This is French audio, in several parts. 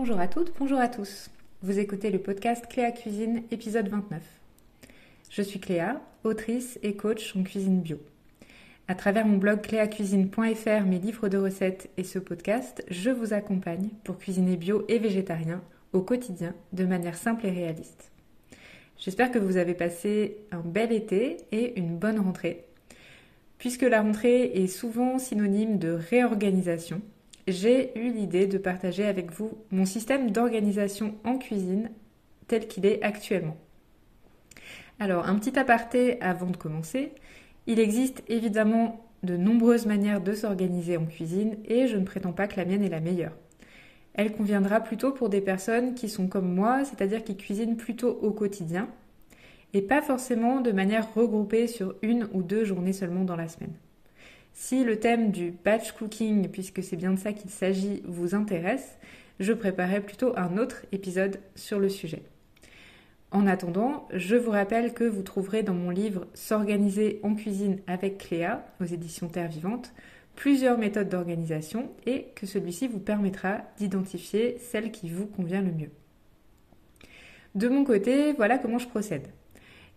Bonjour à toutes, bonjour à tous. Vous écoutez le podcast Cléa Cuisine, épisode 29. Je suis Cléa, autrice et coach en cuisine bio. À travers mon blog cléacuisine.fr, mes livres de recettes et ce podcast, je vous accompagne pour cuisiner bio et végétarien au quotidien de manière simple et réaliste. J'espère que vous avez passé un bel été et une bonne rentrée. Puisque la rentrée est souvent synonyme de réorganisation, j'ai eu l'idée de partager avec vous mon système d'organisation en cuisine tel qu'il est actuellement. Alors, un petit aparté avant de commencer. Il existe évidemment de nombreuses manières de s'organiser en cuisine et je ne prétends pas que la mienne est la meilleure. Elle conviendra plutôt pour des personnes qui sont comme moi, c'est-à-dire qui cuisinent plutôt au quotidien et pas forcément de manière regroupée sur une ou deux journées seulement dans la semaine. Si le thème du batch cooking, puisque c'est bien de ça qu'il s'agit, vous intéresse, je préparerai plutôt un autre épisode sur le sujet. En attendant, je vous rappelle que vous trouverez dans mon livre S'organiser en cuisine avec Cléa aux éditions Terre Vivante plusieurs méthodes d'organisation et que celui-ci vous permettra d'identifier celle qui vous convient le mieux. De mon côté, voilà comment je procède.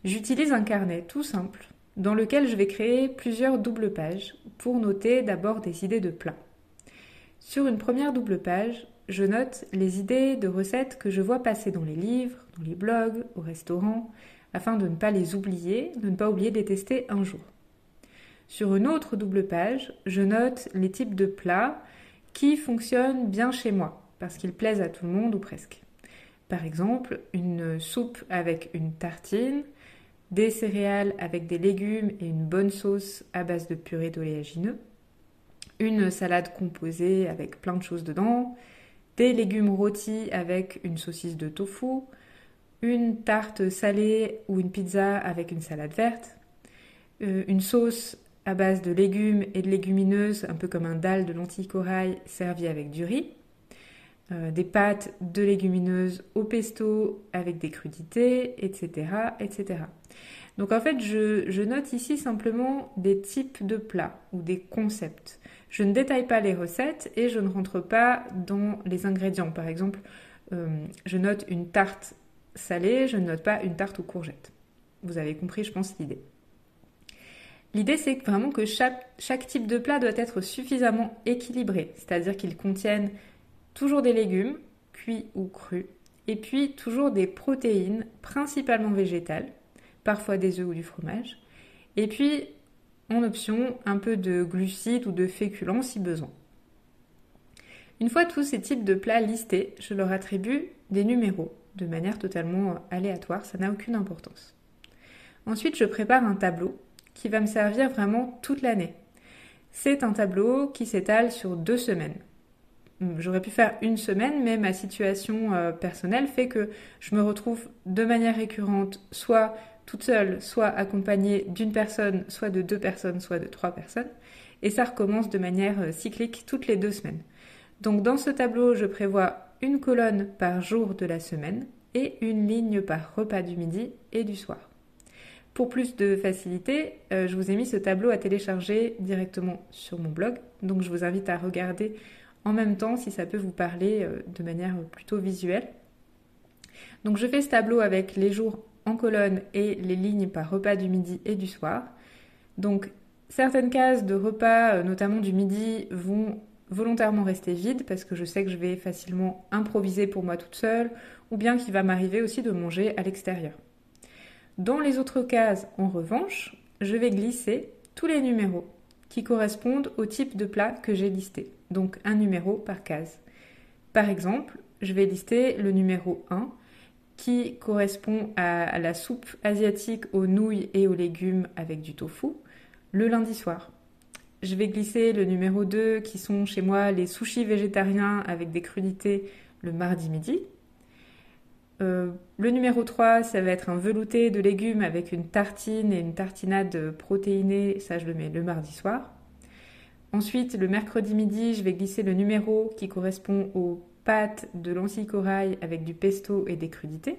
J'utilise un carnet tout simple dans lequel je vais créer plusieurs doubles pages pour noter d'abord des idées de plats. Sur une première double page, je note les idées de recettes que je vois passer dans les livres, dans les blogs, au restaurant, afin de ne pas les oublier, de ne pas oublier de les tester un jour. Sur une autre double page, je note les types de plats qui fonctionnent bien chez moi, parce qu'ils plaisent à tout le monde ou presque. Par exemple, une soupe avec une tartine, des céréales avec des légumes et une bonne sauce à base de purée d'oléagineux, une salade composée avec plein de choses dedans, des légumes rôtis avec une saucisse de tofu, une tarte salée ou une pizza avec une salade verte, euh, une sauce à base de légumes et de légumineuses, un peu comme un dalle de lentilles corail servi avec du riz, euh, des pâtes de légumineuses au pesto avec des crudités, etc. etc. Donc en fait, je, note ici simplement des types de plats ou des concepts. Je ne détaille pas les recettes et je ne rentre pas dans les ingrédients. Par exemple, euh, je note une tarte salée, je ne note pas une tarte aux courgettes. Vous avez compris, je pense, l'idée. L'idée, c'est vraiment que chaque, chaque, type de plat doit être suffisamment équilibré, c'est-à-dire qu'il contienne toujours des légumes, cuits ou crus, et puis toujours des protéines, principalement végétales, parfois des œufs ou du fromage, et puis en option un peu de glucides ou de féculents si besoin. Une fois tous ces types de plats listés, je leur attribue des numéros de manière totalement aléatoire, ça n'a aucune importance. Ensuite, je prépare un tableau qui va me servir vraiment toute l'année. C'est un tableau qui s'étale sur deux semaines. J'aurais pu faire une semaine, mais ma situation euh, personnelle fait que je me retrouve de manière récurrente, soit toute seule, soit accompagnée d'une personne, soit de deux personnes, soit de trois personnes. Et ça recommence de manière euh, cyclique toutes les deux semaines. Donc dans ce tableau, je prévois une colonne par jour de la semaine et une ligne par repas du midi et du soir. Pour plus de facilité, euh, je vous ai mis ce tableau à télécharger directement sur mon blog, donc je vous invite à regarder en même temps si ça peut vous parler euh, de manière plutôt visuelle. Donc je fais ce tableau avec les jours en colonne et les lignes par repas du midi et du soir. Donc certaines cases de repas, euh, notamment du midi, vont volontairement rester vides parce que je sais que je vais facilement improviser pour moi toute seule ou bien qu'il va m'arriver aussi de manger à l'extérieur. Dans les autres cases, en revanche, je vais glisser tous les numéros qui correspondent au type de plat que j'ai listé donc un numéro par case. Par exemple, je vais lister le numéro 1 qui correspond à la soupe asiatique aux nouilles et aux légumes avec du tofu le lundi soir. Je vais glisser le numéro 2 qui sont chez moi les sushis végétariens avec des crudités le mardi midi. Euh, le numéro 3, ça va être un velouté de légumes avec une tartine et une tartinade protéinée, ça je le mets le mardi soir. Ensuite, le mercredi midi, je vais glisser le numéro qui correspond aux pâtes de lentilles corail avec du pesto et des crudités.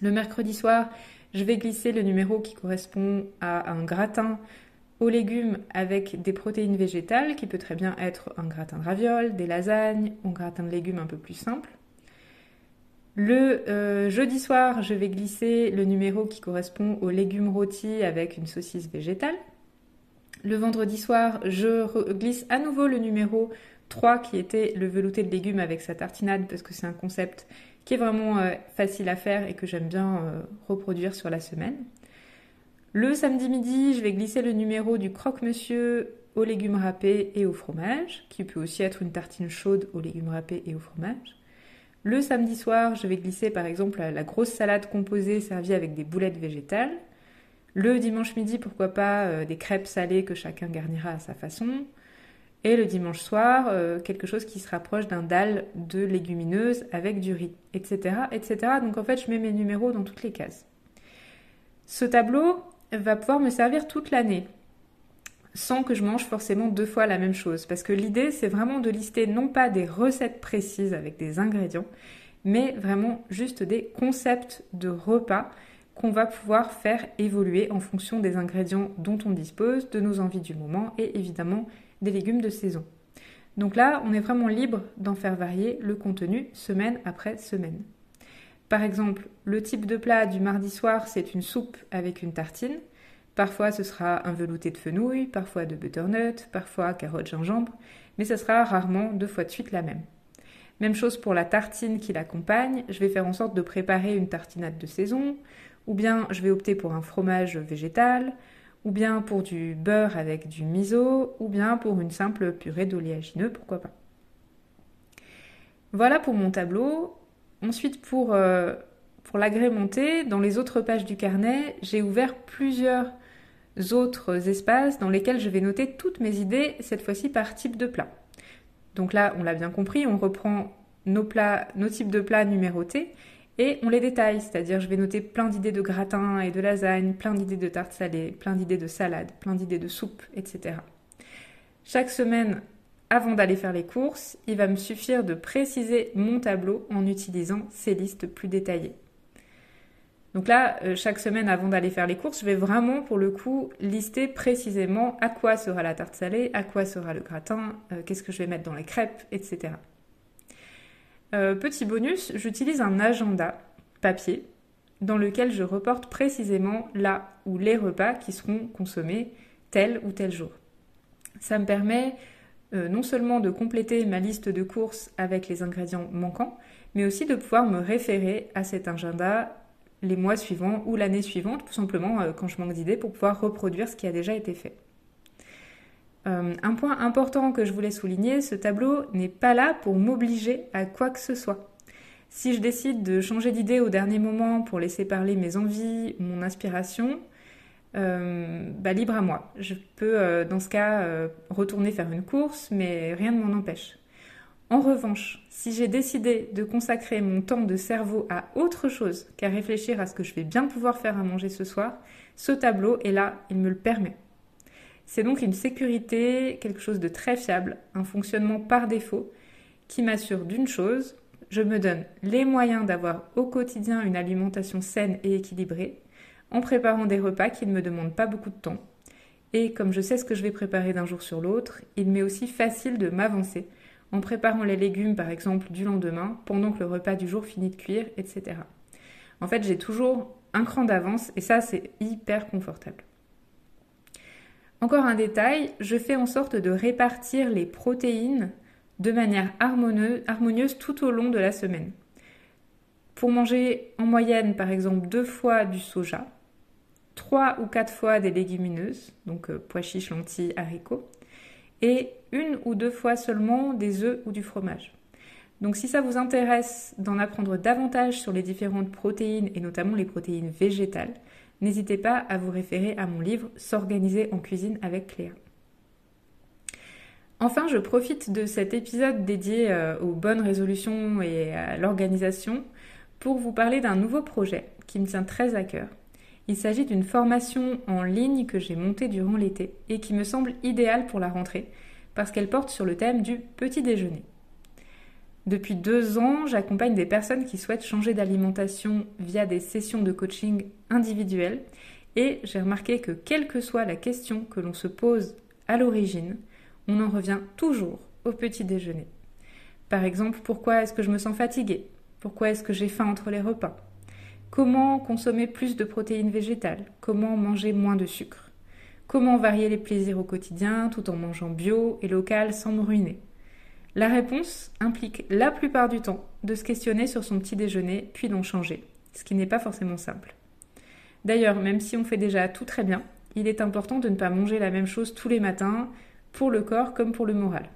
Le mercredi soir, je vais glisser le numéro qui correspond à un gratin aux légumes avec des protéines végétales, qui peut très bien être un gratin de ravioles, des lasagnes, un gratin de légumes un peu plus simple. Le euh, jeudi soir, je vais glisser le numéro qui correspond aux légumes rôtis avec une saucisse végétale. Le vendredi soir, je glisse à nouveau le numéro 3 qui était le velouté de légumes avec sa tartinade parce que c'est un concept qui est vraiment euh, facile à faire et que j'aime bien euh, reproduire sur la semaine. Le samedi midi, je vais glisser le numéro du croque-monsieur aux légumes râpés et au fromage, qui peut aussi être une tartine chaude aux légumes râpés et au fromage. Le samedi soir, je vais glisser par exemple la grosse salade composée servie avec des boulettes végétales. Le dimanche midi, pourquoi pas euh, des crêpes salées que chacun garnira à sa façon. Et le dimanche soir, euh, quelque chose qui se rapproche d'un dalle de légumineuses avec du riz, etc., etc. Donc en fait, je mets mes numéros dans toutes les cases. Ce tableau va pouvoir me servir toute l'année sans que je mange forcément deux fois la même chose. Parce que l'idée, c'est vraiment de lister non pas des recettes précises avec des ingrédients, mais vraiment juste des concepts de repas qu'on va pouvoir faire évoluer en fonction des ingrédients dont on dispose, de nos envies du moment et évidemment des légumes de saison. Donc là, on est vraiment libre d'en faire varier le contenu semaine après semaine. Par exemple, le type de plat du mardi soir, c'est une soupe avec une tartine. Parfois, ce sera un velouté de fenouil, parfois de butternut, parfois carotte gingembre, mais ce sera rarement deux fois de suite la même. Même chose pour la tartine qui l'accompagne, je vais faire en sorte de préparer une tartinade de saison, ou bien je vais opter pour un fromage végétal, ou bien pour du beurre avec du miso, ou bien pour une simple purée d'oléagineux, pourquoi pas. Voilà pour mon tableau. Ensuite, pour, euh, pour l'agrémenter, dans les autres pages du carnet, j'ai ouvert plusieurs autres espaces dans lesquels je vais noter toutes mes idées, cette fois-ci par type de plat. Donc là, on l'a bien compris, on reprend nos plats, nos types de plats numérotés et on les détaille, c'est-à-dire je vais noter plein d'idées de gratin et de lasagne, plein d'idées de tarte salée, plein d'idées de salade, plein d'idées de soupe, etc. Chaque semaine, avant d'aller faire les courses, il va me suffire de préciser mon tableau en utilisant ces listes plus détaillées. Donc là, euh, chaque semaine avant d'aller faire les courses, je vais vraiment pour le coup lister précisément à quoi sera la tarte salée, à quoi sera le gratin, euh, qu'est-ce que je vais mettre dans les crêpes, etc. Euh, petit bonus, j'utilise un agenda papier dans lequel je reporte précisément là où les repas qui seront consommés tel ou tel jour. Ça me permet non seulement de compléter ma liste de courses avec les ingrédients manquants, mais aussi de pouvoir me référer à cet agenda les mois suivants ou l'année suivante, tout simplement euh, quand je manque d'idées, pour pouvoir reproduire ce qui a déjà été fait. Euh, un point important que je voulais souligner, ce tableau n'est pas là pour m'obliger à quoi que ce soit. Si je décide de changer d'idée au dernier moment pour laisser parler mes envies, mon inspiration, euh, bah, libre à moi. Je peux dans ce cas retourner faire une course, mais rien ne m'en empêche. En revanche, si j'ai décidé de consacrer mon temps de cerveau à autre chose qu'à réfléchir à ce que je vais bien pouvoir faire à manger ce soir, ce tableau est là, il me le permet. C'est donc une sécurité, quelque chose de très fiable, un fonctionnement par défaut qui m'assure d'une chose, je me donne les moyens d'avoir au quotidien une alimentation saine et équilibrée, en préparant des repas qui ne me demandent pas beaucoup de temps. Et comme je sais ce que je vais préparer d'un jour sur l'autre, il m'est aussi facile de m'avancer en préparant les légumes par exemple du lendemain, pendant que le repas du jour finit de cuire, etc. En fait, j'ai toujours un cran d'avance et ça, c'est hyper confortable. Encore un détail, je fais en sorte de répartir les protéines de manière harmonieuse, tout au long de la semaine. Pour manger en moyenne, par exemple, deux fois du soja, trois ou quatre fois des légumineuses, donc euh, pois chiches, lentilles, haricots, et une ou deux fois seulement des œufs ou du fromage. Donc si ça vous intéresse d'en apprendre davantage sur les différentes protéines et notamment les protéines végétales, n'hésitez pas à vous référer à mon livre S'organiser en cuisine avec Cléa. Enfin, je profite de cet épisode dédié euh, aux bonnes résolutions et à l'organisation pour vous parler d'un nouveau projet qui me tient très à cœur. Il s'agit d'une formation en ligne que j'ai montée durant l'été et qui me semble idéale pour la rentrée parce qu'elle porte sur le thème du petit déjeuner. Depuis deux ans, j'accompagne des personnes qui souhaitent changer d'alimentation via des sessions de coaching individuelles et j'ai remarqué que quelle que soit la question que l'on se pose à l'origine, on en revient toujours au petit déjeuner. Par exemple, pourquoi est-ce que je me sens fatiguée? Pourquoi est-ce que j'ai faim entre les repas? Comment consommer plus de protéines végétales? Comment manger moins de sucre? Comment varier les plaisirs au quotidien tout en mangeant bio et local sans me ruiner? La réponse implique la plupart du temps de se questionner sur son petit déjeuner puis d'en changer, ce qui n'est pas forcément simple. D'ailleurs, même si on fait déjà tout très bien, il est important de ne pas manger la même chose tous les matins, pour le corps comme pour le moral.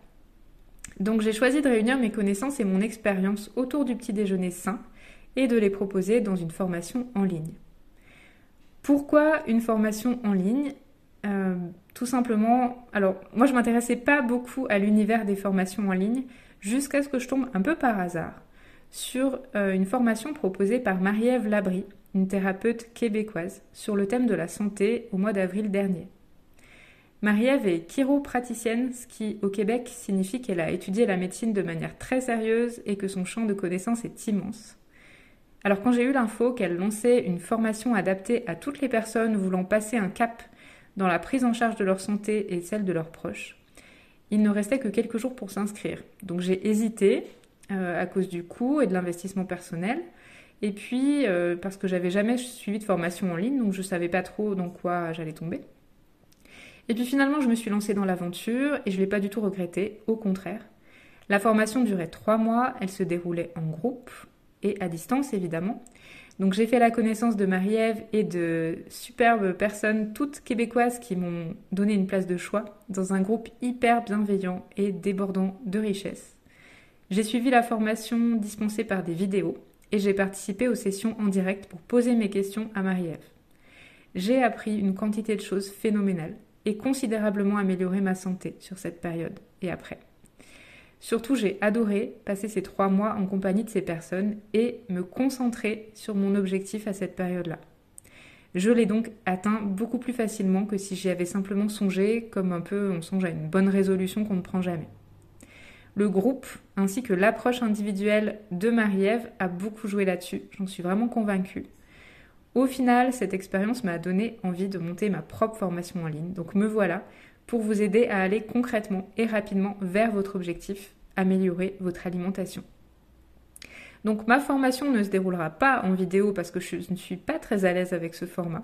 Donc j'ai choisi de réunir mes connaissances et mon expérience autour du petit déjeuner sain et de les proposer dans une formation en ligne. Pourquoi une formation en ligne? Euh, Tout simplement, alors moi je m'intéressais pas beaucoup à l'univers des formations en ligne jusqu'à ce que je tombe un peu par hasard sur euh, une formation proposée par Marie-Ève Labry, une thérapeute québécoise, sur le thème de la santé au mois d'avril dernier. Marie-Ève est chiropraticienne, ce qui au Québec signifie qu'elle a étudié la médecine de manière très sérieuse et que son champ de connaissances est immense. Alors quand j'ai eu l'info qu'elle lançait une formation adaptée à toutes les personnes voulant passer un cap dans la prise en charge de leur santé et celle de leurs proches, il ne restait que quelques jours pour s'inscrire. Donc j'ai hésité euh, à cause du coût et de l'investissement personnel. Et puis euh, parce que j'avais jamais suivi de formation en ligne, donc je savais pas trop dans quoi j'allais tomber. Et puis finalement, je me suis lancée dans l'aventure et je ne l'ai pas du tout regretté, au contraire. La formation durait trois mois, elle se déroulait en groupe et à distance évidemment. Donc j'ai fait la connaissance de Marie-Ève et de superbes personnes, toutes québécoises, qui m'ont donné une place de choix dans un groupe hyper bienveillant et débordant de richesse. J'ai suivi la formation dispensée par des vidéos et j'ai participé aux sessions en direct pour poser mes questions à Marie-Ève. J'ai appris une quantité de choses phénoménales et considérablement amélioré ma santé sur cette période et après. Surtout, j'ai adoré passer ces trois mois en compagnie de ces personnes et me concentrer sur mon objectif à cette période-là. Je l'ai donc atteint beaucoup plus facilement que si j'y avais simplement songé, comme un peu on songe à une bonne résolution qu'on ne prend jamais. Le groupe ainsi que l'approche individuelle de Marie-Ève a beaucoup joué là-dessus, j'en suis vraiment convaincue. Au final, cette expérience m'a donné envie de monter ma propre formation en ligne, donc me voilà pour vous aider à aller concrètement et rapidement vers votre objectif, améliorer votre alimentation. Donc ma formation ne se déroulera pas en vidéo parce que je ne suis pas très à l'aise avec ce format,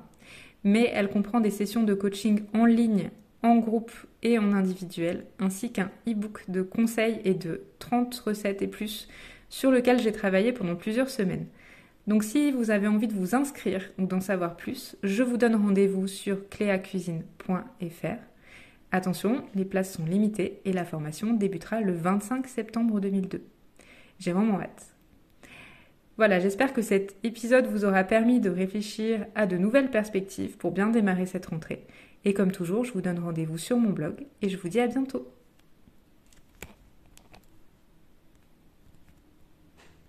mais elle comprend des sessions de coaching en ligne, en groupe et en individuel, ainsi qu'un e-book de conseils et de 30 recettes et plus sur lequel j'ai travaillé pendant plusieurs semaines. Donc si vous avez envie de vous inscrire ou d'en savoir plus, je vous donne rendez-vous sur cléacuisine.fr Attention, les places sont limitées et la formation débutera le 25 septembre 2002. J'ai vraiment hâte. Voilà, j'espère que cet épisode vous aura permis de réfléchir à de nouvelles perspectives pour bien démarrer cette rentrée. Et comme toujours, je vous donne rendez-vous sur mon blog et je vous dis à bientôt.